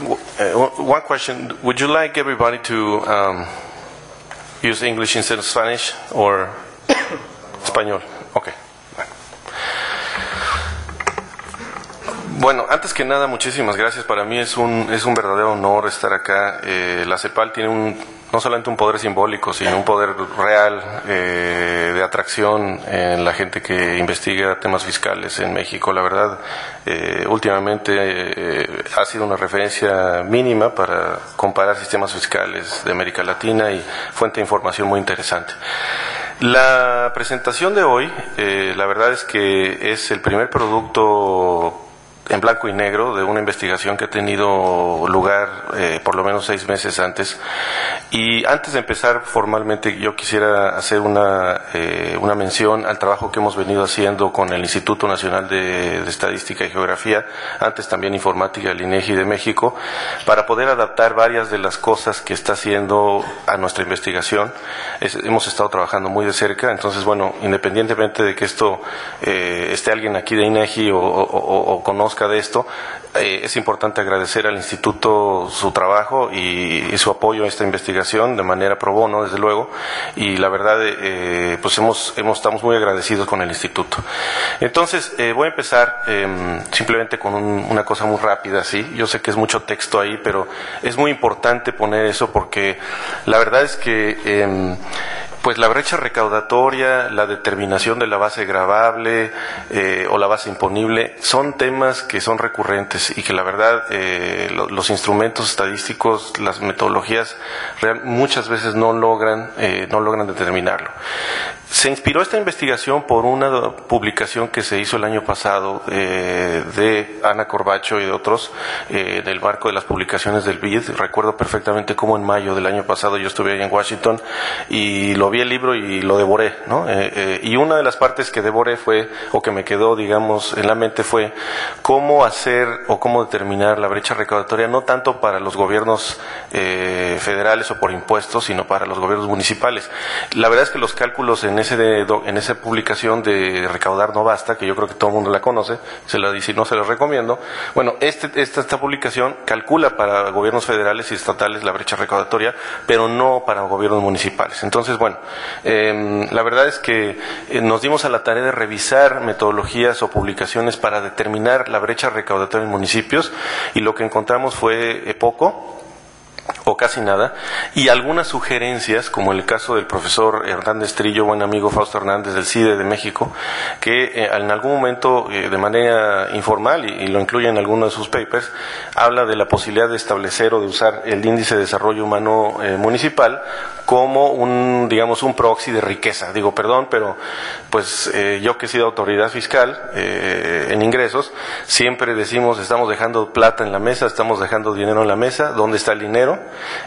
one question. Would you like everybody to um, use English instead of Spanish or español? Okay. Bueno, antes que nada, muchísimas gracias. Para mí es un, es un verdadero honor estar acá. Eh, la CEPAL tiene un, no solamente un poder simbólico, sino un poder real eh, de atracción en la gente que investiga temas fiscales en México. La verdad, eh, últimamente eh, ha sido una referencia mínima para comparar sistemas fiscales de América Latina y fuente de información muy interesante. La presentación de hoy, la verdad es que es el primer producto en blanco y negro de una investigación que ha tenido lugar eh, por lo menos seis meses antes. Y antes de empezar formalmente, yo quisiera hacer una, eh, una mención al trabajo que hemos venido haciendo con el Instituto Nacional de, Estadística y Geografía, antes también Informática del INEGI de México, para poder adaptar varias de las cosas que está haciendo a nuestra investigación. hemos estado trabajando muy de cerca, entonces, bueno, independientemente de que esto eh, esté alguien aquí de INEGI o, o conozca de esto, eh, es importante agradecer al Instituto su trabajo y, su apoyo a esta investigación de manera pro bono, desde luego, y la verdad, eh, pues hemos, hemos, estamos muy agradecidos con el Instituto. Entonces, eh, voy a empezar em, simplemente con una cosa muy rápida, ¿sí? Yo sé que es mucho texto ahí, pero es muy importante poner eso porque la verdad es que em, pues la brecha recaudatoria, la determinación de la base gravable eh, o la base imponible son temas que son recurrentes y que la verdad eh, los instrumentos estadísticos, las metodologías muchas veces no logran, eh, no logran determinarlo. Se inspiró esta investigación por una publicación que se hizo el año pasado eh, de Ana Corbacho y de otros eh, del marco de las publicaciones del BID. Recuerdo perfectamente cómo en mayo del año pasado yo estuve ahí en Washington y lo vi el libro y lo devoré. ¿no? Eh, y una de las partes que devoré fue, o que me quedó, digamos, en la mente fue cómo hacer o cómo determinar la brecha recaudatoria, no tanto para los gobiernos federales o por impuestos, sino para los gobiernos municipales. La verdad es que los cálculos en en, esa publicación de Recaudar No Basta, que yo creo que todo el mundo la conoce, se la dice, no se la recomiendo. Bueno, este, esta, esta publicación calcula para gobiernos federales y estatales la brecha recaudatoria, pero no para gobiernos municipales. Entonces, bueno, em, la verdad es que eh, nos dimos a la tarea de revisar metodologías o publicaciones para determinar la brecha recaudatoria en municipios y lo que encontramos fue eh, poco, casi nada, y algunas sugerencias, como el caso del profesor Hernández Trillo, buen amigo Fausto Hernández del CIDE de México, que eh, en algún momento, eh, de manera informal, y, lo incluye en alguno de sus papers, habla de la posibilidad de establecer o de usar el índice de desarrollo humano eh, municipal como un, digamos, un proxy de riqueza. Digo, perdón, pero pues yo que he sido autoridad fiscal en ingresos, siempre decimos, estamos dejando plata en la mesa, estamos dejando dinero en la mesa, ¿dónde está el dinero?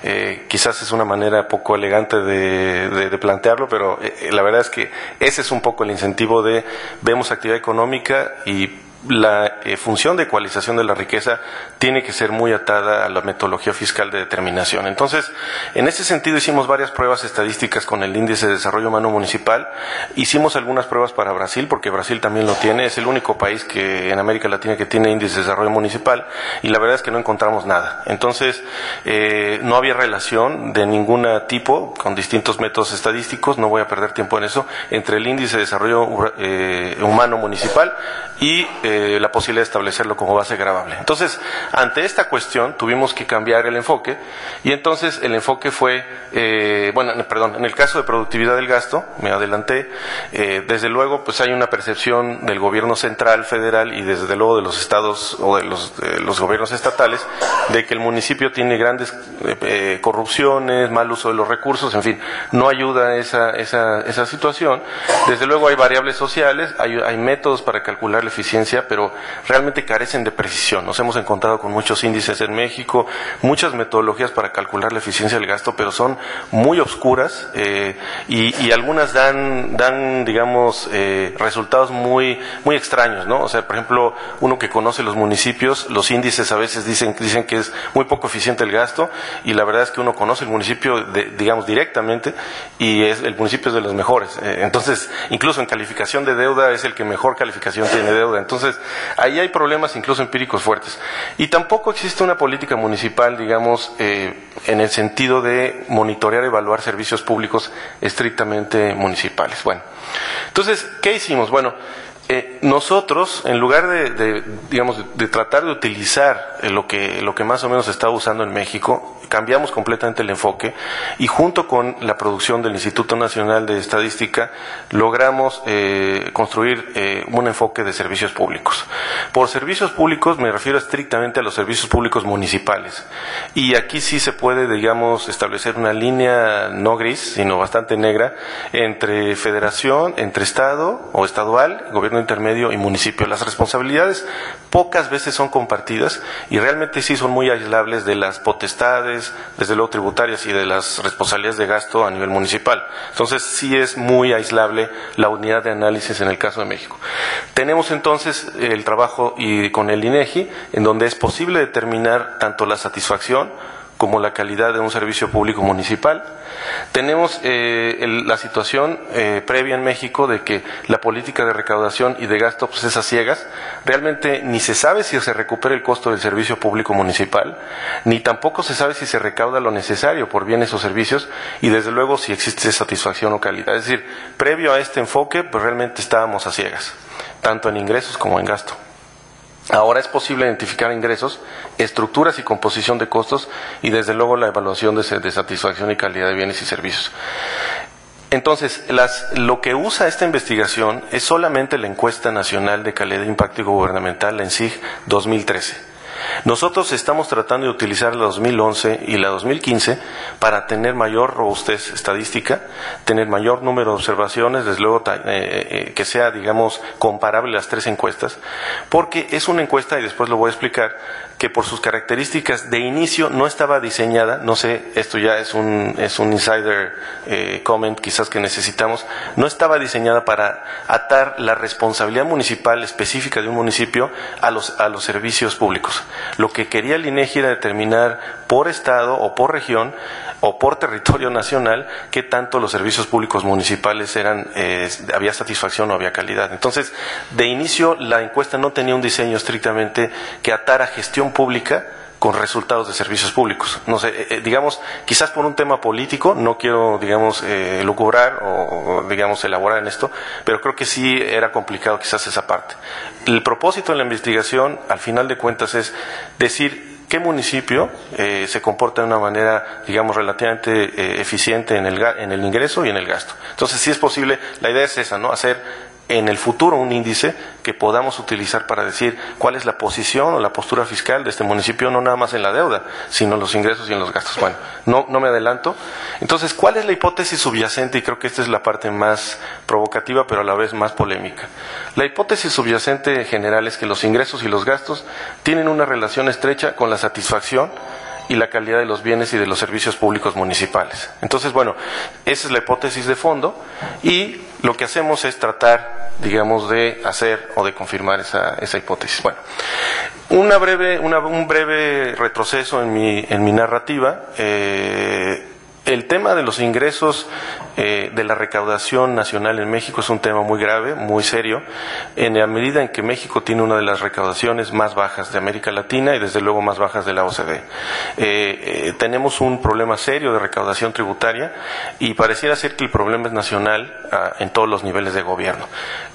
Eh, quizás es una manera poco elegante de, plantearlo, pero eh, la verdad es que ese es un poco el incentivo de vemos actividad económica y la eh, función de ecualización de la riqueza tiene que ser muy atada a la metodología fiscal de determinación. Entonces, en ese sentido hicimos varias pruebas estadísticas con el índice de desarrollo humano municipal. Hicimos algunas pruebas para Brasil, porque Brasil también lo tiene. Es el único país que en América Latina que tiene índice de desarrollo municipal y la verdad es que no encontramos nada. Entonces, eh, no había relación de ningún tipo con distintos métodos estadísticos, no voy a perder tiempo en eso, entre el índice de desarrollo eh, humano municipal y eh, la posibilidad de establecerlo como base grabable. Entonces, ante esta cuestión tuvimos que cambiar el enfoque y entonces el enfoque fue, eh, bueno, perdón, en el caso de productividad del gasto, me adelanté, eh, desde luego pues hay una percepción del gobierno central, federal y desde luego de los estados o de los, los gobiernos estatales de que el municipio tiene grandes corrupciones, mal uso de los recursos, en fin, no ayuda esa, esa, esa situación. Desde luego hay variables sociales, hay métodos para calcular la eficiencia, pero realmente carecen de precisión. Nos hemos encontrado con muchos índices en México, muchas metodologías para calcular la eficiencia del gasto, pero son muy oscuras eh, y, algunas dan, dan digamos, eh, resultados muy, muy extraños, ¿no? O sea, por ejemplo, uno que conoce los municipios, los índices a veces dicen, dicen que es muy poco eficiente el gasto y la verdad es que uno conoce el municipio, digamos, directamente y es, el municipio es de los mejores. Eh, entonces, incluso en calificación de deuda es el que mejor calificación tiene deuda. Entonces, Entonces, ahí hay problemas incluso empíricos fuertes. Y tampoco existe una política municipal, digamos, eh, en el sentido de monitorear, evaluar servicios públicos estrictamente municipales. Bueno, entonces, ¿qué hicimos? Bueno, eh, nosotros, en lugar de, digamos, de, tratar de utilizar eh, lo que, lo que más o menos se está usando en México, cambiamos completamente el enfoque y junto con la producción del Instituto Nacional de Estadística logramos eh, construir un enfoque de servicios públicos. Por servicios públicos me refiero estrictamente a los servicios públicos municipales y aquí sí se puede, digamos, establecer una línea no gris, sino bastante negra entre federación, entre Estado o estadual, gobierno intermedio y municipio. Las responsabilidades pocas veces son compartidas y realmente sí son muy aislables de las potestades, desde luego tributarias y de las responsabilidades de gasto a nivel municipal. Entonces sí es muy aislable la unidad de análisis en el caso de México. Tenemos entonces el trabajo y con el INEGI en donde es posible determinar tanto la satisfacción como la calidad de un servicio público municipal. Tenemos eh, la situación eh, previa en México de que la política de recaudación y de gasto pues, es a ciegas. Realmente ni se sabe si se recupera el costo del servicio público municipal, ni tampoco se sabe si se recauda lo necesario por bienes o servicios y desde luego si existe satisfacción o calidad. Es decir, previo a este enfoque, pues realmente estábamos a ciegas, tanto en ingresos como en gasto. Ahora es posible identificar ingresos, estructuras y composición de costos y desde luego la evaluación de, satisfacción y calidad de bienes y servicios. Entonces, lo que usa esta investigación es solamente la encuesta nacional de calidad de impacto gubernamental, la ENSIG 2013. Nosotros estamos tratando de utilizar la 2011 y la 2015 para tener mayor robustez estadística, tener mayor número de observaciones, desde luego eh, eh, que sea, digamos, comparable las tres encuestas, porque es una encuesta, y después lo voy a explicar, que por sus características de inicio no estaba diseñada, no sé, esto ya es un, es un insider eh, comment quizás que necesitamos, no estaba diseñada para atar la responsabilidad municipal específica de un municipio a los, a los servicios públicos. Lo que quería el INEGI era determinar por estado o por región o por territorio nacional qué tanto los servicios públicos municipales eran eh, había satisfacción o había calidad. Entonces, de inicio la encuesta no tenía un diseño estrictamente que atara gestión pública con resultados de servicios públicos. No sé, eh, eh, digamos, quizás por un tema político, no quiero, digamos, eh, lucubrar o, digamos, elaborar en esto, pero creo que sí era complicado quizás esa parte. El propósito de la investigación, al final de cuentas, es decir qué municipio se comporta de una manera, digamos, relativamente eficiente en el, en el ingreso y en el gasto. Entonces, si es posible, la idea es esa, ¿no? Hacer en el futuro un índice que podamos utilizar para decir cuál es la posición o la postura fiscal de este municipio, no nada más en la deuda, sino en los ingresos y en los gastos. Bueno, no, no me adelanto. Entonces, ¿cuál es la hipótesis subyacente? Y creo que esta es la parte más provocativa, pero a la vez más polémica. La hipótesis subyacente general es que los ingresos y los gastos tienen una relación estrecha con la satisfacción y la calidad de los bienes y de los servicios públicos municipales. Entonces, bueno, esa es la hipótesis de fondo y lo que hacemos es tratar, digamos, de hacer o de confirmar esa, esa hipótesis. Bueno, una breve, un breve retroceso en mi, en mi narrativa. Eh, el tema de los ingresos eh, de la recaudación nacional en México es un tema muy grave, muy serio, en la medida en que México tiene una de las recaudaciones más bajas de América Latina y desde luego más bajas de la OCDE. Eh, eh, tenemos un problema serio de recaudación tributaria y pareciera ser que el problema es nacional ah, en todos los niveles de gobierno.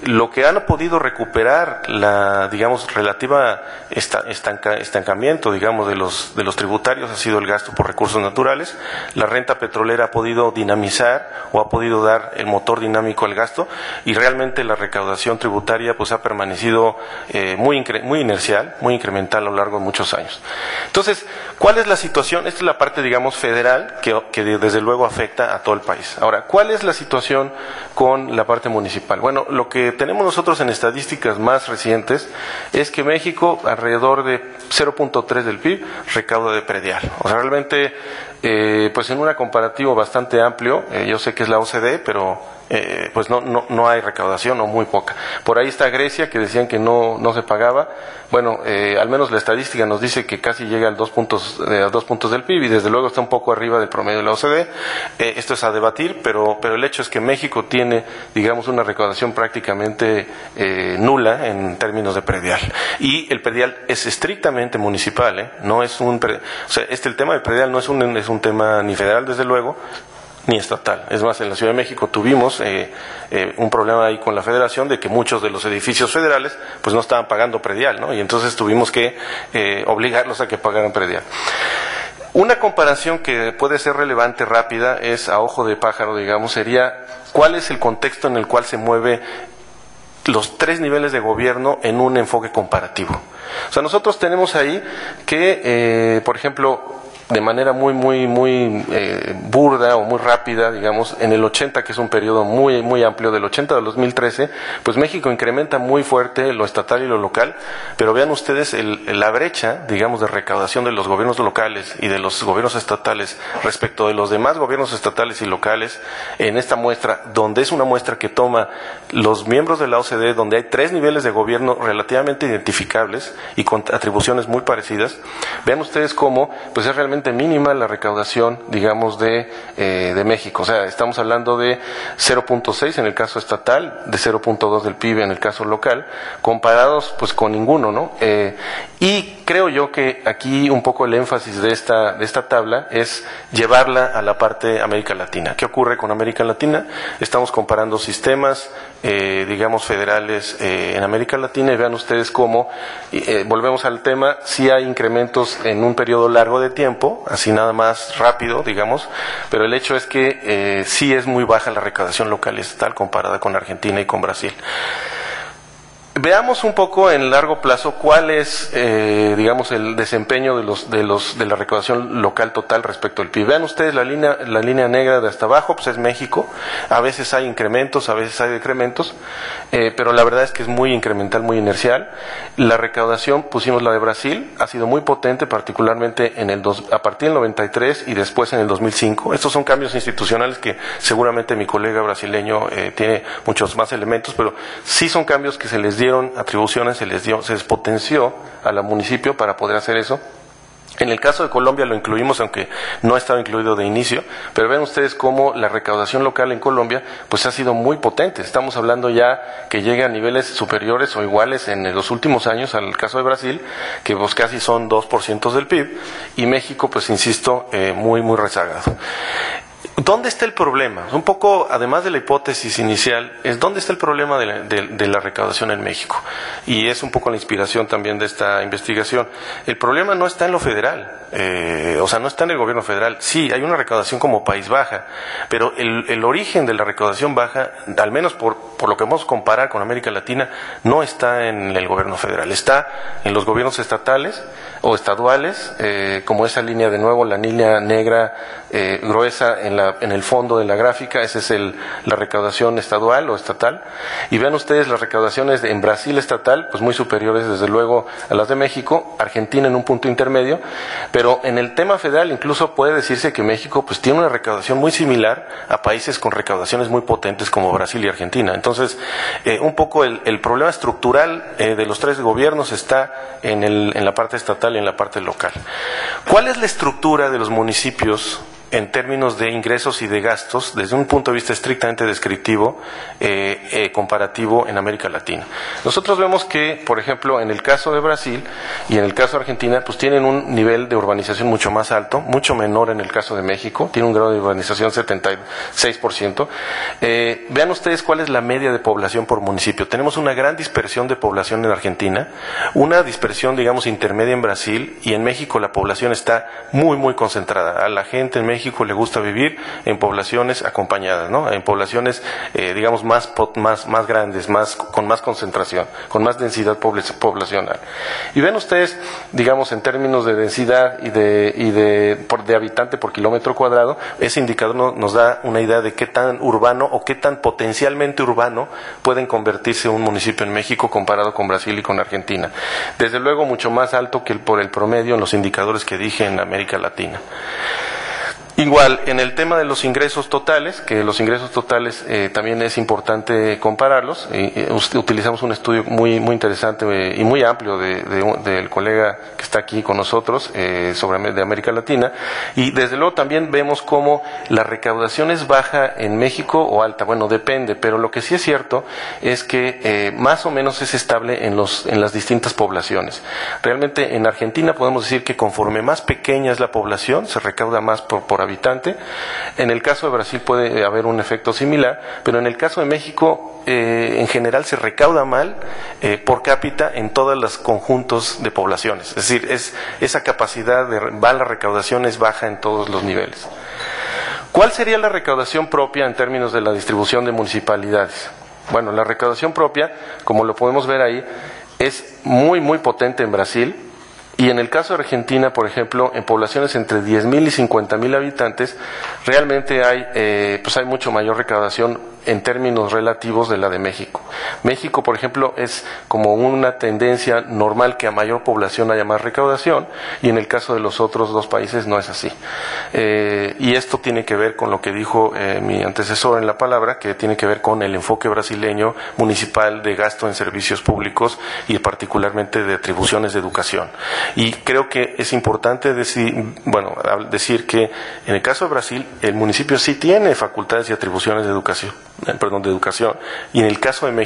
Lo que han podido recuperar la, digamos, relativa estancamiento, digamos, de los, de los tributarios ha sido el gasto por recursos naturales, la renta petrolera ha podido dinamizar o ha podido dar el motor dinámico al gasto y realmente la recaudación tributaria pues ha permanecido eh, muy, muy inercial, muy incremental a lo largo de muchos años. Entonces, ¿cuál es la situación? Esta es la parte, digamos, federal que, que desde luego afecta a todo el país. Ahora, ¿cuál es la situación con la parte municipal? Bueno, lo que tenemos nosotros en estadísticas más recientes es que México, alrededor de 0.3 del PIB, recauda de predial. O sea, realmente, eh, pues en un comparativo bastante amplio, eh, yo sé que es la OCDE, pero eh, pues no, no, no, hay recaudación o muy poca. Por ahí está Grecia, que decían que no, no se pagaba. Bueno, eh, al menos la estadística nos dice que casi llega al dos puntos, eh, a dos puntos del PIB y desde luego está un poco arriba del promedio de la OCDE. esto es a debatir, pero, pero el hecho es que México tiene, digamos, una recaudación prácticamente nula en términos de predial. Y el predial es estrictamente municipal, no es un... O sea, este, el tema del predial no es un, es un tema ni federal, desde luego, ni estatal. Es más, en la Ciudad de México tuvimos eh, eh, un problema ahí con la federación de que muchos de los edificios federales pues no estaban pagando predial, ¿no? Y entonces tuvimos que eh, obligarlos a que pagaran predial. Una comparación que puede ser relevante, rápida, es a ojo de pájaro, digamos, sería cuál es el contexto en el cual se mueve los tres niveles de gobierno en un enfoque comparativo. O sea, nosotros tenemos ahí que, por ejemplo, de manera muy, muy, muy eh, burda o muy rápida, digamos, en el 80, que es un periodo muy, muy amplio, del 80 al 2013, pues México incrementa muy fuerte lo estatal y lo local, pero vean ustedes la brecha, digamos, de recaudación de los gobiernos locales y de los gobiernos estatales respecto de los demás gobiernos estatales y locales en esta muestra, donde es una muestra que toma los miembros de la OCDE, donde hay tres niveles de gobierno relativamente identificables y con atribuciones muy parecidas, vean ustedes cómo, pues es realmente mínima la recaudación, digamos, de, eh, de México. O sea, estamos hablando de 0.6 en el caso estatal, de 0.2 del PIB en el caso local, comparados pues con ninguno, ¿no? Eh, y creo yo que aquí un poco el énfasis de esta, de esta tabla es llevarla a la parte América Latina. ¿Qué ocurre con América Latina? Estamos comparando sistemas, eh, digamos, federales en América Latina y vean ustedes cómo, volvemos al tema, si hay incrementos en un periodo largo de tiempo, así nada más rápido, digamos, pero el hecho es que eh, sí es muy baja la recaudación local estatal comparada con Argentina y con Brasil. Veamos un poco en largo plazo cuál es, eh, digamos, el desempeño de, los, de, los, de la recaudación local total respecto al PIB. Vean ustedes la línea, la línea negra de hasta abajo, pues es México. A veces hay incrementos, a veces hay decrementos, eh, pero la verdad es que es muy incremental, muy inercial. La recaudación, pusimos la de Brasil, ha sido muy potente, particularmente en el dos, a partir del 93 y después en el 2005. Estos son cambios institucionales que seguramente mi colega brasileño eh, tiene muchos más elementos, pero sí son cambios que se les dio dieron atribuciones, se les dio, se les potenció a la municipio para poder hacer eso. En el caso de Colombia lo incluimos, aunque no ha estado incluido de inicio, pero ven ustedes cómo la recaudación local en Colombia pues ha sido muy potente. Estamos hablando ya que llega a niveles superiores o iguales en los últimos años al caso de Brasil, que pues casi son 2% del PIB, y México pues insisto, eh, muy muy rezagado. ¿Dónde está el problema? Un poco, además de la hipótesis inicial, es dónde está el problema de la, recaudación en México. Y es un poco la inspiración también de esta investigación. El problema no está en lo federal, eh, o sea, no está en el gobierno federal. Sí, hay una recaudación como país baja, pero el, origen de la recaudación baja, al menos por, por lo que vamos a comparar con América Latina, no está en el gobierno federal, está en los gobiernos estatales o estaduales, eh, como esa línea de nuevo, la línea negra eh, gruesa en, la, en el fondo de la gráfica, esa es el, la recaudación estadual o estatal. Y vean ustedes las recaudaciones en Brasil estatal, pues muy superiores desde luego a las de México, Argentina en un punto intermedio, pero en el tema federal incluso puede decirse que México pues tiene una recaudación muy similar a países con recaudaciones muy potentes como Brasil y Argentina. Entonces, eh, un poco el, problema estructural de los tres gobiernos está en, el, en la parte estatal en la parte local. ¿Cuál es la estructura de los municipios en términos de ingresos y de gastos desde un punto de vista estrictamente descriptivo, eh, eh, comparativo en América Latina. Nosotros vemos que, por ejemplo, en el caso de Brasil y en el caso de Argentina, pues tienen un nivel de urbanización mucho más alto, mucho menor en el caso de México, tiene un grado de urbanización 76%. Eh, vean ustedes cuál es la media de población por municipio. Tenemos una gran dispersión de población en Argentina, una dispersión, digamos, intermedia en Brasil y en México la población está muy, muy concentrada. A la gente en México México le gusta vivir en poblaciones acompañadas, ¿no? En poblaciones, eh, digamos, más, más, más grandes, más, con más concentración, con más densidad poblacional. Y ven ustedes, digamos, en términos de densidad y de, y de, por, de habitante por kilómetro cuadrado, ese indicador nos da una idea de qué tan urbano o qué tan potencialmente urbano pueden convertirse un municipio en México comparado con Brasil y con Argentina. Desde luego mucho más alto que el, por el promedio en los indicadores que dije en América Latina. Igual, en el tema de los ingresos totales, que los ingresos totales eh, también es importante compararlos, utilizamos un estudio muy, muy interesante eh, y muy amplio del colega que está aquí con nosotros eh, sobre de América Latina, y desde luego también vemos cómo la recaudación es baja en México o alta, bueno, depende, pero lo que sí es cierto es que más o menos es estable en, los, en las distintas poblaciones. Realmente en Argentina podemos decir que conforme más pequeña es la población, se recauda más por, por habitante. En el caso de Brasil puede haber un efecto similar, pero en el caso de México eh, en general se recauda mal eh, por cápita en todos los conjuntos de poblaciones. Es decir, es, esa capacidad de la recaudación es baja en todos los niveles. ¿Cuál sería la recaudación propia en términos de la distribución de municipalidades? Bueno, la recaudación propia, como lo podemos ver ahí, es muy, muy potente en Brasil y en el caso de Argentina, por ejemplo, en poblaciones entre 10.000 y 50.000 habitantes, realmente hay, eh, pues hay mucho mayor recaudación en términos relativos de la de México. México, por ejemplo, es como una tendencia normal que a mayor población haya más recaudación y en el caso de los otros dos países no es así. Eh, y esto tiene que ver con lo que dijo eh, mi antecesor en la palabra, que tiene que ver con el enfoque brasileño municipal de gasto en servicios públicos y particularmente de atribuciones de educación. Y creo que es importante decir, bueno, decir que en el caso de Brasil el municipio sí tiene facultades y atribuciones de educación eh, perdón, de educación. Y en el caso de México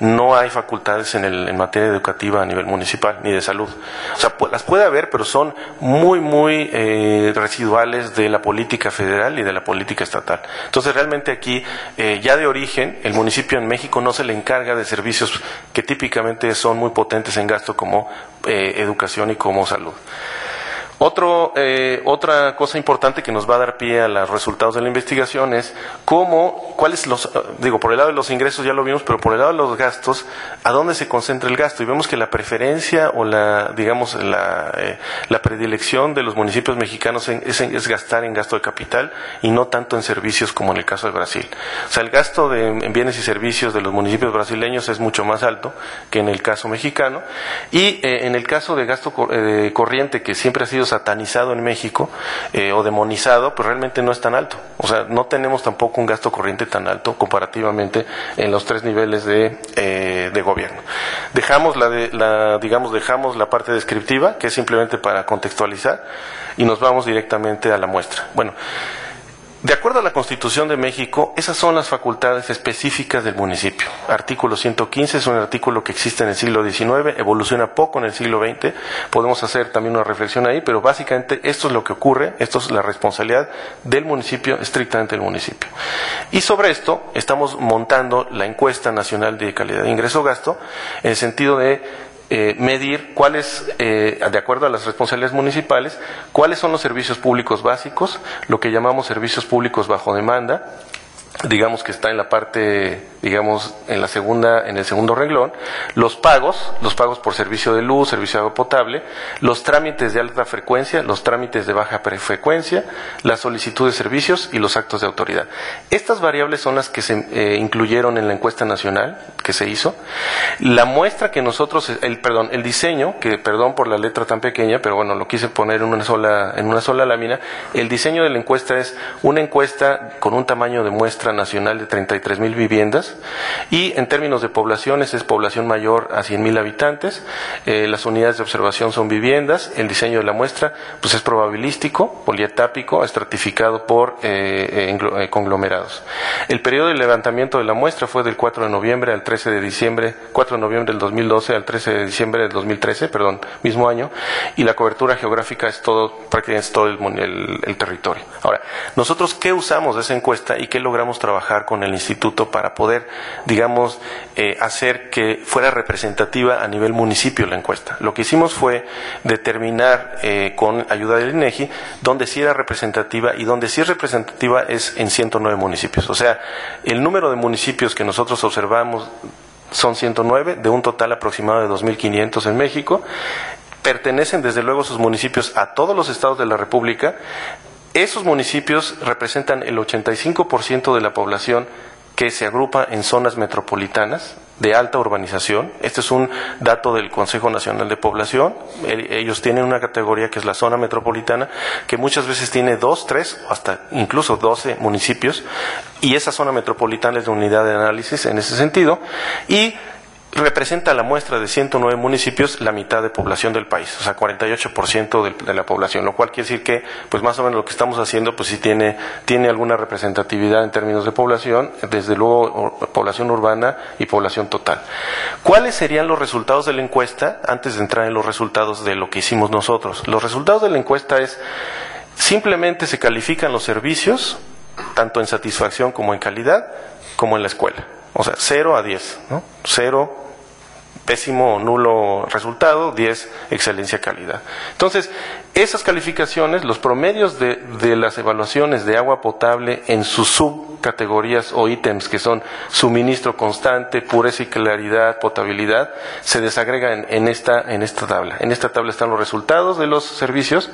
no hay facultades en, el, en materia educativa a nivel municipal ni de salud. O sea, las puede haber, pero son muy, muy eh, residuales de la política federal y de la política estatal. Entonces, realmente aquí, eh, ya de origen, el municipio en México no se le encarga de servicios que típicamente son muy potentes en gasto como educación y como salud. Otro, eh, otra cosa importante que nos va a dar pie a los resultados de la investigación es cómo, cuáles los, digo, por el lado de los ingresos ya lo vimos, pero por el lado de los gastos, ¿a dónde se concentra el gasto? Y vemos que la preferencia o la, digamos, la, eh, la predilección de los municipios mexicanos es, gastar en gasto de capital y no tanto en servicios como en el caso de Brasil. O sea, el gasto de, en bienes y servicios de los municipios brasileños es mucho más alto que en el caso mexicano. Y eh, en el caso de gasto corriente, que siempre ha satanizado en México eh, o demonizado, pues realmente no es tan alto. O sea, no tenemos tampoco un gasto corriente tan alto comparativamente en los tres niveles de, eh, de gobierno. Dejamos la, de, la, digamos, dejamos la parte descriptiva, que es simplemente para contextualizar, y nos vamos directamente a la muestra. Bueno, de acuerdo a la Constitución de México, esas son las facultades específicas del municipio. Artículo 115 es un artículo que existe en el siglo XIX, evoluciona poco en el siglo XX. Podemos hacer también una reflexión ahí, pero básicamente esto es lo que ocurre, esto es la responsabilidad del municipio, estrictamente del municipio. Y sobre esto estamos montando la encuesta nacional de calidad de ingreso-gasto en el sentido de eh, medir cuáles, eh, de acuerdo a las responsabilidades municipales, cuáles son los servicios públicos básicos, lo que llamamos servicios públicos bajo demanda, digamos que está en la parte, digamos, en la segunda, en el segundo renglón, los pagos, los pagos por servicio de luz, servicio de agua potable, los trámites de alta frecuencia, los trámites de baja frecuencia, la solicitud de servicios y los actos de autoridad. Estas variables son las que se eh, incluyeron en la encuesta nacional que se hizo. La muestra que nosotros, el perdón, el diseño, que perdón por la letra tan pequeña, pero bueno, lo quise poner en una sola, en una sola lámina, el diseño de la encuesta es una encuesta con un tamaño de muestra nacional de 33 mil viviendas y en términos de poblaciones es población mayor a 100 mil habitantes. Eh, las unidades de observación son viviendas. El diseño de la muestra pues es probabilístico, polietápico, estratificado por eh, eh, conglomerados. El periodo de levantamiento de la muestra fue del 4 de noviembre al 13 de diciembre, 4 de noviembre del 2012 al 13 de diciembre del 2013, perdón, mismo año, y la cobertura geográfica es todo, prácticamente es todo el, el territorio. Ahora, nosotros qué usamos de esa encuesta y qué logramos trabajar con el instituto para poder, digamos, eh, hacer que fuera representativa a nivel municipio la encuesta. Lo que hicimos fue determinar eh, con ayuda del INEGI donde sí era representativa y donde sí es representativa es en 109 municipios. O sea, el número de municipios que nosotros observamos son 109 de un total aproximado de 2.500 en México pertenecen desde luego sus municipios a todos los estados de la República esos municipios representan el 85% de la población que se agrupa en zonas metropolitanas de alta urbanización. Este es un dato del Consejo Nacional de Población. Ellos tienen una categoría que es la zona metropolitana, que muchas veces tiene dos, tres, hasta incluso doce municipios, y esa zona metropolitana es la unidad de análisis en ese sentido. Y representa la muestra de 109 municipios la mitad de población del país, o sea, 48% de, la población, lo cual quiere decir que, pues más o menos lo que estamos haciendo, pues sí tiene, tiene alguna representatividad en términos de población, desde luego población urbana y población total. ¿Cuáles serían los resultados de la encuesta antes de entrar en los resultados de lo que hicimos nosotros? Los resultados de la encuesta es, simplemente se califican los servicios, tanto en satisfacción como en calidad, como en la escuela. O sea, 0 a 10, ¿no? 0 pésimo o nulo resultado, 10 excelencia calidad. Entonces, esas calificaciones, los promedios de, de, las evaluaciones de agua potable en sus subcategorías o ítems que son suministro constante, pureza y claridad, potabilidad, se desagregan en, esta, en esta tabla. En esta tabla están los resultados de los servicios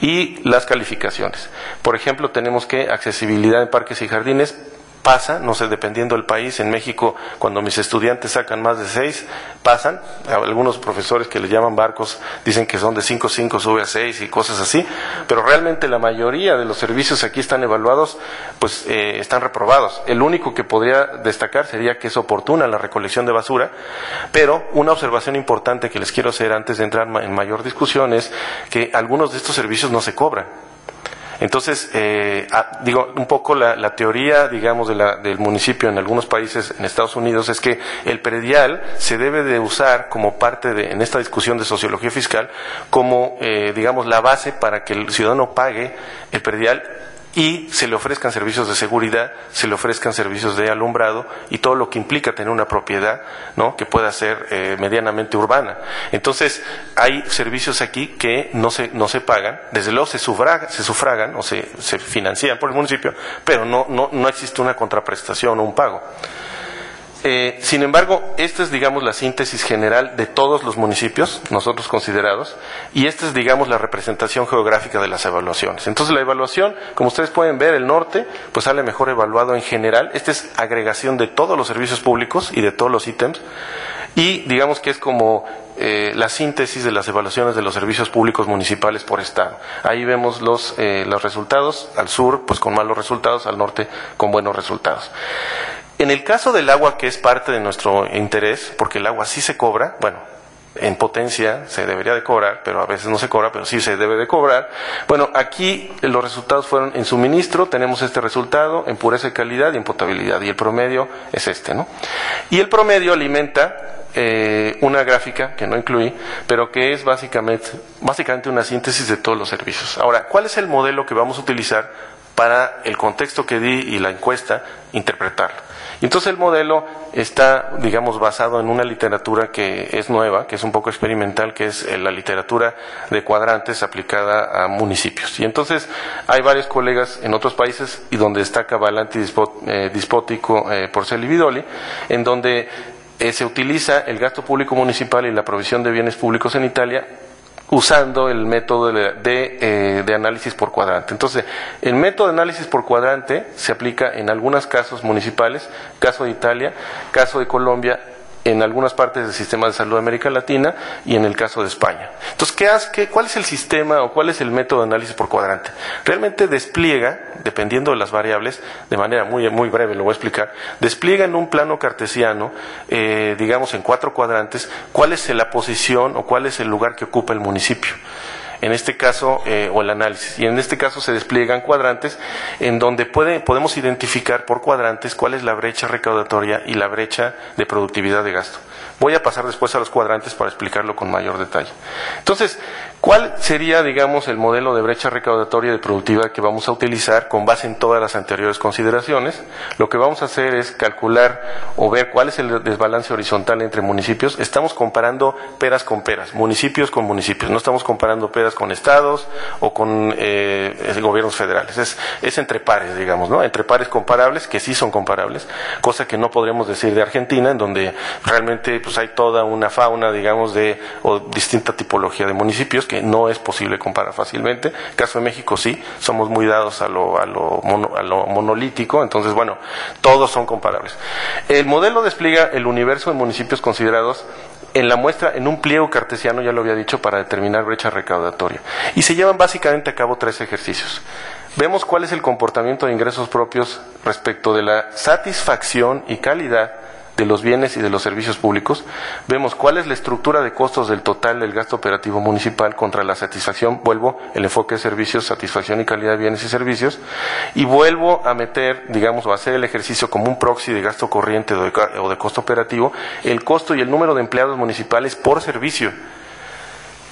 y las calificaciones. Por ejemplo, tenemos que accesibilidad en parques y jardines pasa, no sé, dependiendo del país, en México cuando mis estudiantes sacan más de seis, pasan, algunos profesores que le llaman barcos dicen que son de 5 5 sube a 6 y cosas así, pero realmente la mayoría de los servicios aquí están evaluados, pues eh, están reprobados. El único que podría destacar sería que es oportuna la recolección de basura, pero una observación importante que les quiero hacer antes de entrar en mayor discusión es que algunos de estos servicios no se cobran. Entonces, eh, digo, un poco la, la teoría, digamos, de la, del municipio en algunos países en Estados Unidos es que el predial se debe de usar como parte de, en esta discusión de sociología fiscal, como, eh, digamos, la base para que el ciudadano pague el predial y se le ofrezcan servicios de seguridad, se le ofrezcan servicios de alumbrado y todo lo que implica tener una propiedad ¿no? que pueda ser eh, medianamente urbana. Entonces, hay servicios aquí que no se, no se pagan, desde luego se, sufraga, se sufragan o se, se, financian por el municipio, pero no, no, no existe una contraprestación o un pago. Eh, sin embargo, esta es, digamos, la síntesis general de todos los municipios, nosotros considerados, y esta es, digamos, la representación geográfica de las evaluaciones. Entonces, la evaluación, como ustedes pueden ver, el norte, pues sale mejor evaluado en general. Esta es agregación de todos los servicios públicos y de todos los ítems, y digamos que es como eh, la síntesis de las evaluaciones de los servicios públicos municipales por estado. Ahí vemos los, eh, los resultados, al sur, pues con malos resultados, al norte, con buenos resultados. En el caso del agua, que es parte de nuestro interés, porque el agua sí se cobra, bueno, en potencia se debería de cobrar, pero a veces no se cobra, pero sí se debe de cobrar. Bueno, aquí los resultados fueron en suministro, tenemos este resultado, en pureza y calidad y en potabilidad, y el promedio es este, ¿no? Y el promedio alimenta eh, una gráfica que no incluí, pero que es básicamente, básicamente una síntesis de todos los servicios. Ahora, ¿cuál es el modelo que vamos a utilizar para el contexto que di y la encuesta interpretarlo? Entonces el modelo está, digamos, basado en una literatura que es nueva, que es un poco experimental, que es la literatura de cuadrantes aplicada a municipios. Y entonces hay varios colegas en otros países y donde destaca Valanti eh, Dispótico eh, Porcel Vidoli, en donde eh, se utiliza el gasto público municipal y la provisión de bienes públicos en Italia usando el método de, de, eh, de, análisis por cuadrante. Entonces, el método de análisis por cuadrante se aplica en algunos casos municipales, caso de Italia, caso de Colombia, en algunas partes del sistema de salud de América Latina y en el caso de España. Entonces, ¿qué hace, ¿cuál es el sistema o cuál es el método de análisis por cuadrante? Realmente despliega, dependiendo de las variables, de manera muy, muy breve lo voy a explicar, despliega en un plano cartesiano, eh, digamos en cuatro cuadrantes, cuál es la posición o cuál es el lugar que ocupa el municipio en este caso, eh, o el análisis. Y en este caso se despliegan cuadrantes en donde puede, podemos identificar por cuadrantes cuál es la brecha recaudatoria y la brecha de productividad de gasto. Voy a pasar después a los cuadrantes para explicarlo con mayor detalle. Entonces, ¿cuál sería, digamos, el modelo de brecha recaudatoria de productividad que vamos a utilizar con base en todas las anteriores consideraciones? Lo que vamos a hacer es calcular o ver cuál es el desbalance horizontal entre municipios. Estamos comparando peras con peras, municipios con municipios. No estamos comparando peras con estados o con eh, gobiernos federales. Es, es entre pares, digamos, ¿no? Entre pares comparables, que sí son comparables, cosa que no podríamos decir de Argentina, en donde realmente pues hay toda una fauna, digamos, de o distinta tipología de municipios que no es posible comparar fácilmente. En el caso de México sí, somos muy dados a lo, a lo, a lo monolítico, entonces, bueno, todos son comparables. El modelo despliega el universo de municipios considerados en la muestra en un pliego cartesiano, ya lo había dicho, para determinar brecha recaudatoria. Y se llevan básicamente a cabo tres ejercicios. Vemos cuál es el comportamiento de ingresos propios respecto de la satisfacción y calidad de los bienes y de los servicios públicos, vemos cuál es la estructura de costos del total del gasto operativo municipal contra la satisfacción, vuelvo, el enfoque de servicios, satisfacción y calidad de bienes y servicios, y vuelvo a meter, digamos, o hacer el ejercicio como un proxy de gasto corriente o de, o de costo operativo, el costo y el número de empleados municipales por servicio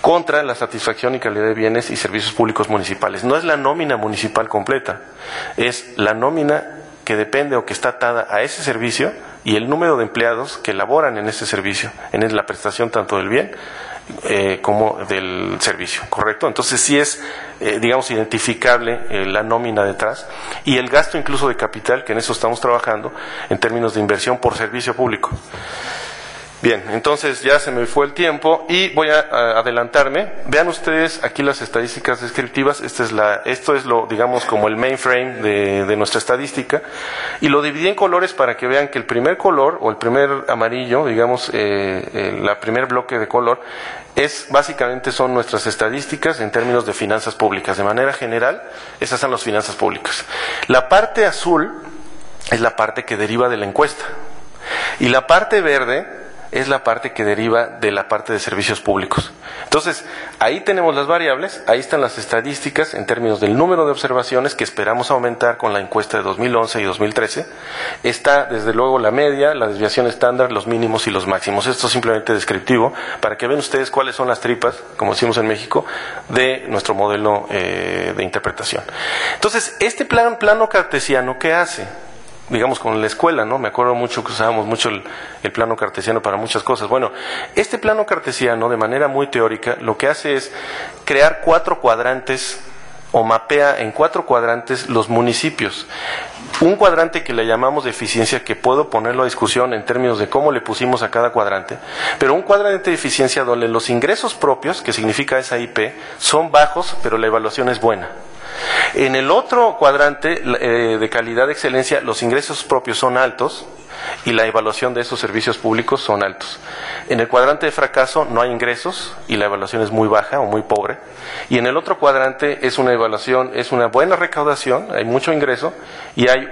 contra la satisfacción y calidad de bienes y servicios públicos municipales. No es la nómina municipal completa, es la nómina que depende o que está atada a ese servicio y el número de empleados que laboran en ese servicio, en la prestación tanto del bien eh, como del servicio, ¿correcto? Entonces sí es, eh, digamos, identificable eh, la nómina detrás y el gasto incluso de capital, que en eso estamos trabajando, en términos de inversión por servicio público. Bien, entonces ya se me fue el tiempo y voy a, adelantarme. Vean ustedes aquí las estadísticas descriptivas. Esta es la, esto es lo, digamos, como el mainframe de, nuestra estadística. Y lo dividí en colores para que vean que el primer color o el primer amarillo, digamos, eh, el primer bloque de color, es básicamente son nuestras estadísticas en términos de finanzas públicas. De manera general, esas son las finanzas públicas. La parte azul es la parte que deriva de la encuesta. Y la parte verde es la parte que deriva de la parte de servicios públicos. Entonces, ahí tenemos las variables, ahí están las estadísticas en términos del número de observaciones que esperamos aumentar con la encuesta de 2011 y 2013. Está, desde luego, la media, la desviación estándar, los mínimos y los máximos. Esto es simplemente descriptivo para que vean ustedes cuáles son las tripas, como decimos en México, de nuestro modelo eh, de interpretación. Entonces, este plan, plano cartesiano, ¿qué hace? Digamos, con la escuela, ¿no? Me acuerdo mucho que usábamos mucho el, plano cartesiano para muchas cosas. Bueno, este plano cartesiano, de manera muy teórica, lo que hace es crear cuatro cuadrantes o mapea en cuatro cuadrantes los municipios. Un cuadrante que le llamamos de eficiencia, que puedo ponerlo a discusión en términos de cómo le pusimos a cada cuadrante, pero un cuadrante de eficiencia donde los ingresos propios, que significa esa IP, son bajos, pero la evaluación es buena. En el otro cuadrante eh, de calidad de excelencia, los ingresos propios son altos y la evaluación de esos servicios públicos son altos. En el cuadrante de fracaso no hay ingresos y la evaluación es muy baja o muy pobre. Y en el otro cuadrante es una evaluación, es una buena recaudación, hay mucho ingreso y hay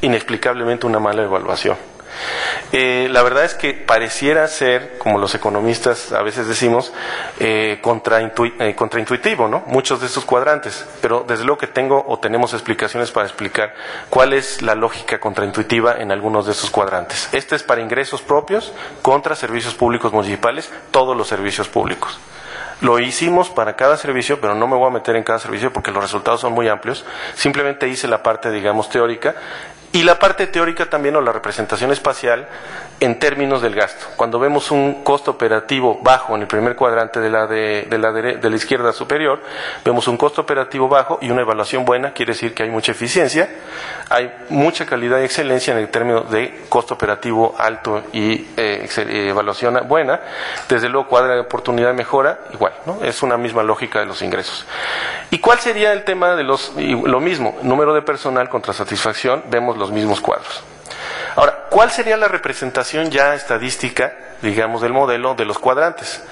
inexplicablemente una mala evaluación. Eh, la verdad es que pareciera ser, como los economistas a veces decimos, eh, eh, contraintuitivo, ¿no? Muchos de estos cuadrantes, pero desde luego que tengo o tenemos explicaciones para explicar cuál es la lógica contraintuitiva en algunos de estos cuadrantes. Este es para ingresos propios contra servicios públicos municipales, todos los servicios públicos. Lo hicimos para cada servicio, pero no me voy a meter en cada servicio porque los resultados son muy amplios. Simplemente hice la parte, digamos, teórica y la parte teórica también o la representación espacial en términos del gasto. Cuando vemos un costo operativo bajo en el primer cuadrante de la, de, la, de la izquierda superior, vemos un costo operativo bajo y una evaluación buena, quiere decir que hay mucha eficiencia, hay mucha calidad y excelencia en el término de costo operativo alto y eh, evaluación buena. Desde luego, cuadra de oportunidad de mejora, igual, ¿no? Es una misma lógica de los ingresos. ¿Y cuál sería el tema de los, lo mismo, número de personal contra satisfacción? Vemos los mismos cuadros. Ahora, ¿cuál sería la representación ya estadística, digamos, del modelo de los cuadrantes?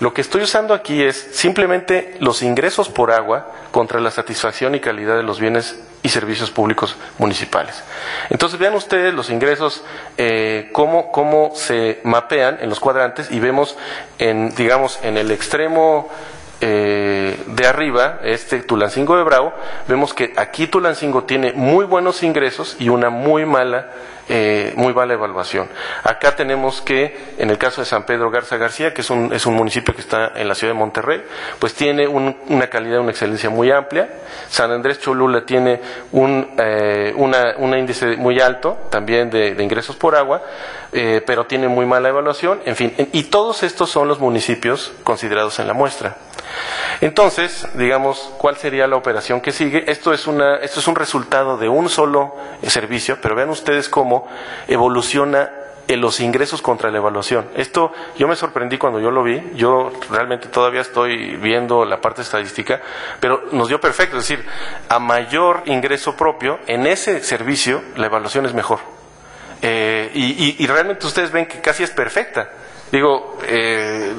Lo que estoy usando aquí es simplemente los ingresos por agua contra la satisfacción y calidad de los bienes y servicios públicos municipales. Entonces vean ustedes los ingresos, eh, cómo, cómo se mapean en los cuadrantes y vemos, en, digamos, en el extremo eh, de arriba, este Tulancingo de Bravo, vemos que aquí Tulancingo tiene muy buenos ingresos y una muy mala eh, muy mala evaluación. Acá tenemos que, en el caso de San Pedro Garza García, que es un, es un municipio que está en la ciudad de Monterrey, pues tiene una calidad, una excelencia muy amplia. San Andrés Cholula tiene un eh, una, índice muy alto también de, ingresos por agua, eh, pero tiene muy mala evaluación. En fin, y todos estos son los municipios considerados en la muestra. Entonces, digamos, ¿cuál sería la operación que sigue? Esto es, una, esto es un resultado de un solo servicio, pero vean ustedes cómo evoluciona en los ingresos contra la evaluación. Esto yo me sorprendí cuando yo lo vi, yo realmente todavía estoy viendo la parte estadística, pero nos dio perfecto, es decir, a mayor ingreso propio, en ese servicio la evaluación es mejor. Eh, y realmente ustedes ven que casi es perfecta. Digo, eh,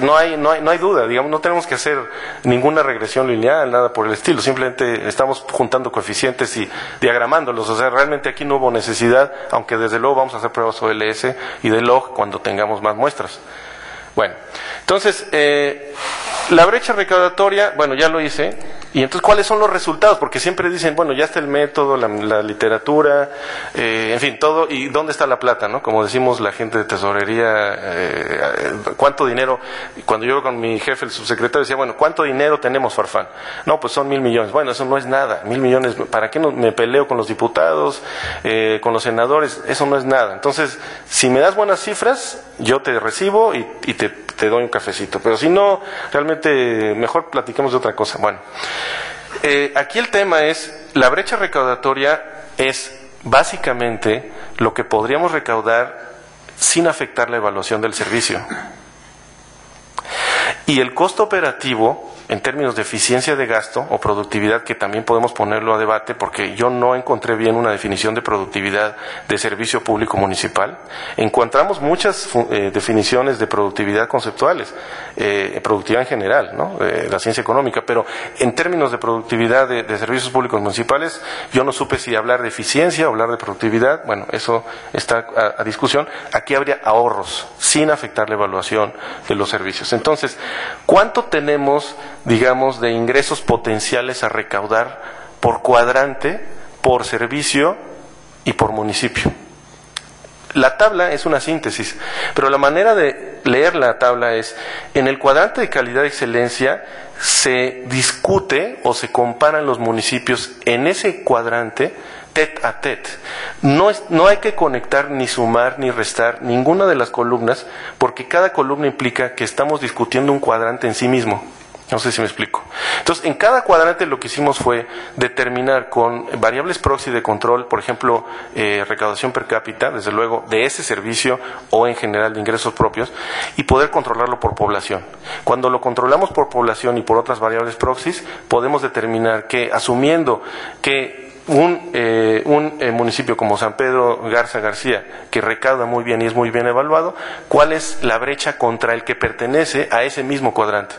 no, hay, no, hay, no hay duda, digamos, no tenemos que hacer ninguna regresión lineal, nada por el estilo, simplemente estamos juntando coeficientes y diagramándolos, o sea, realmente aquí no hubo necesidad, aunque desde luego vamos a hacer pruebas OLS y de log cuando tengamos más muestras. Bueno, entonces, eh, la brecha recaudatoria, bueno, ya lo hice. Y entonces, ¿cuáles son los resultados? Porque siempre dicen, bueno, ya está el método, la, literatura, eh, en fin, todo. ¿Y dónde está la plata? ¿no? Como decimos la gente de tesorería, eh, ¿cuánto dinero? Cuando yo con mi jefe, el subsecretario, decía, bueno, ¿cuánto dinero tenemos, Farfán? No, pues son mil millones. Bueno, eso no es nada. Mil millones, ¿para qué no me peleo con los diputados, eh, con los senadores? Eso no es nada. Entonces, si me das buenas cifras, yo te recibo y, y te, te doy un cafecito. Pero si no, realmente mejor platiquemos de otra cosa. Bueno, eh, aquí el tema es, la brecha recaudatoria es básicamente lo que podríamos recaudar sin afectar la evaluación del servicio. Y el costo operativo en términos de eficiencia de gasto o productividad, que también podemos ponerlo a debate, porque yo no encontré bien una definición de productividad de servicio público municipal. Encontramos muchas eh, definiciones de productividad conceptuales, eh, productividad en general, ¿no? la ciencia económica, pero en términos de productividad de, servicios públicos municipales, yo no supe si hablar de eficiencia o hablar de productividad. Bueno, eso está a discusión. Aquí habría ahorros sin afectar la evaluación de los servicios. Entonces, ¿cuánto tenemos digamos, de ingresos potenciales a recaudar por cuadrante, por servicio y por municipio. La tabla es una síntesis, pero la manera de leer la tabla es, en el cuadrante de calidad y excelencia se discute o se comparan los municipios en ese cuadrante tet a tet. No, es, no hay que conectar ni sumar ni restar ninguna de las columnas porque cada columna implica que estamos discutiendo un cuadrante en sí mismo. No sé si me explico. Entonces, en cada cuadrante lo que hicimos fue determinar con variables proxy de control, por ejemplo, eh, recaudación per cápita, desde luego, de ese servicio o en general de ingresos propios, y poder controlarlo por población. Cuando lo controlamos por población y por otras variables proxies, podemos determinar que, asumiendo que un, eh, eh, municipio como San Pedro Garza García, que recauda muy bien y es muy bien evaluado, cuál es la brecha contra el que pertenece a ese mismo cuadrante.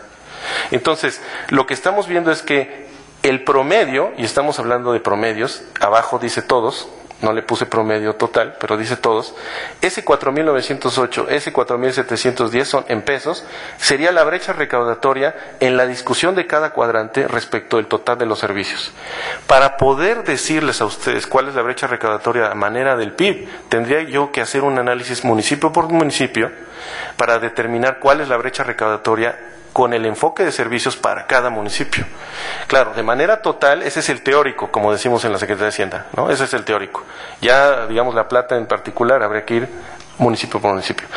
Entonces, lo que estamos viendo es que el promedio, y estamos hablando de promedios, abajo dice todos, no le puse promedio total, pero dice todos, ese 4.908, ese 4.710 son en pesos, sería la brecha recaudatoria en la discusión de cada cuadrante respecto del total de los servicios. Para poder decirles a ustedes cuál es la brecha recaudatoria a manera del PIB, tendría yo que hacer un análisis municipio por municipio para determinar cuál es la brecha recaudatoria con el enfoque de servicios para cada municipio. Claro, de manera total, ese es el teórico, como decimos en la Secretaría de Hacienda, ¿no? Ese es el teórico. Ya, digamos, la plata en particular habría que ir municipio por municipio.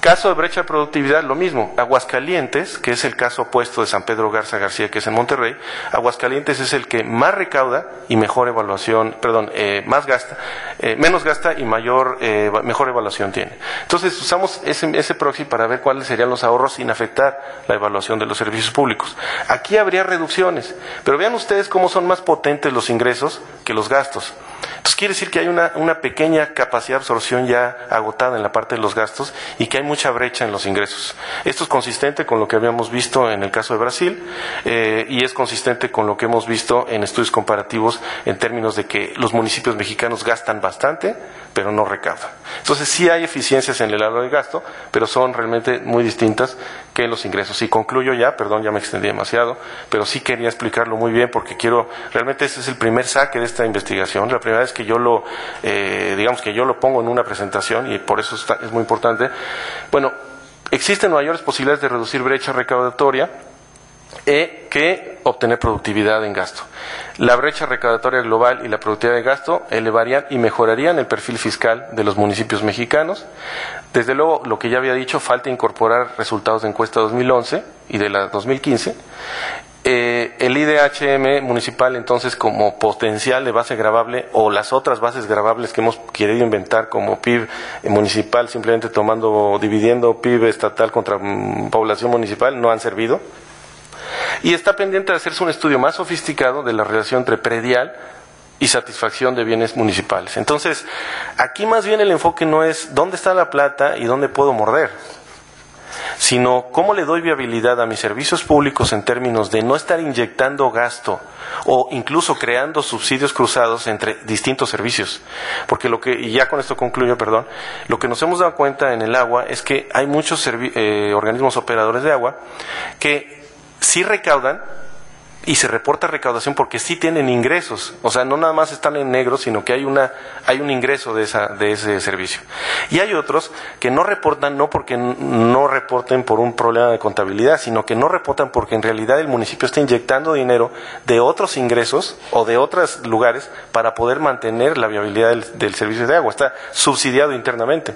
Caso de brecha de productividad, lo mismo. Aguascalientes, que es el caso opuesto de San Pedro Garza García, que es en Monterrey, Aguascalientes es el que más recauda y mejor evaluación, perdón, eh, más gasta, eh, menos gasta y mayor, eh, mejor evaluación tiene. Entonces usamos ese, ese proxy para ver cuáles serían los ahorros sin afectar la evaluación de los servicios públicos. Aquí habría reducciones, pero vean ustedes cómo son más potentes los ingresos que los gastos. Entonces quiere decir que hay una, pequeña capacidad de absorción ya agotada en la parte de los gastos y que hay mucha brecha en los ingresos. Esto es consistente con lo que habíamos visto en el caso de Brasil eh, y es consistente con lo que hemos visto en estudios comparativos en términos de que los municipios mexicanos gastan bastante, pero no recaudan. Entonces sí hay eficiencias en el lado de gasto, pero son realmente muy distintas que los ingresos. Y concluyo ya, perdón, ya me extendí demasiado, pero sí quería explicarlo muy bien porque quiero, realmente ese es el primer saque de esta investigación, la primera vez que yo lo, eh, digamos que yo lo pongo en una presentación y por eso es muy importante. Bueno, existen mayores posibilidades de reducir brecha recaudatoria que obtener productividad en gasto. La brecha recaudatoria global y la productividad de gasto elevarían y mejorarían el perfil fiscal de los municipios mexicanos. Desde luego, lo que ya había dicho, falta incorporar resultados de encuesta 2011 y de la 2015. eh, el IDHM municipal entonces como potencial de base grabable o las otras bases grabables que hemos querido inventar como PIB municipal, simplemente tomando, dividiendo PIB estatal contra mm, población municipal, no han servido. Y está pendiente de hacerse un estudio más sofisticado de la relación entre predial y satisfacción de bienes municipales. Entonces, aquí más bien el enfoque no es dónde está la plata y dónde puedo morder sino cómo le doy viabilidad a mis servicios públicos en términos de no estar inyectando gasto o incluso creando subsidios cruzados entre distintos servicios. Porque lo que, y ya con esto concluyo, perdón, lo que nos hemos dado cuenta en el agua es que hay muchos eh, organismos operadores de agua que sí recaudan, y se reporta recaudación porque sí tienen ingresos, o sea, no nada más están en negro, sino que hay una hay un ingreso de esa de ese servicio. Y hay otros que no reportan no porque no reporten por un problema de contabilidad, sino que no reportan porque en realidad el municipio está inyectando dinero de otros ingresos o de otros lugares para poder mantener la viabilidad del, servicio de agua, está subsidiado internamente.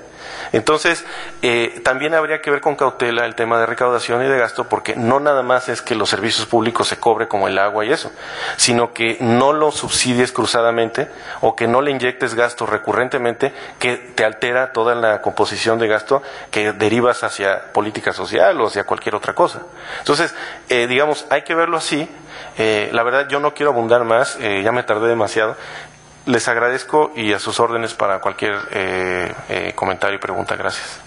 Entonces, eh, también habría que ver con cautela el tema de recaudación y de gasto porque no nada más es que los servicios públicos se cobren como el agua y eso, sino que no lo subsidies cruzadamente o que no le inyectes gasto recurrentemente que te altera toda la composición de gasto que derivas hacia política social o hacia cualquier otra cosa. Entonces, eh, digamos, hay que verlo así. Eh, la verdad, yo no quiero abundar más, eh, ya me tardé demasiado. Les agradezco y a sus órdenes para cualquier comentario y pregunta. Gracias.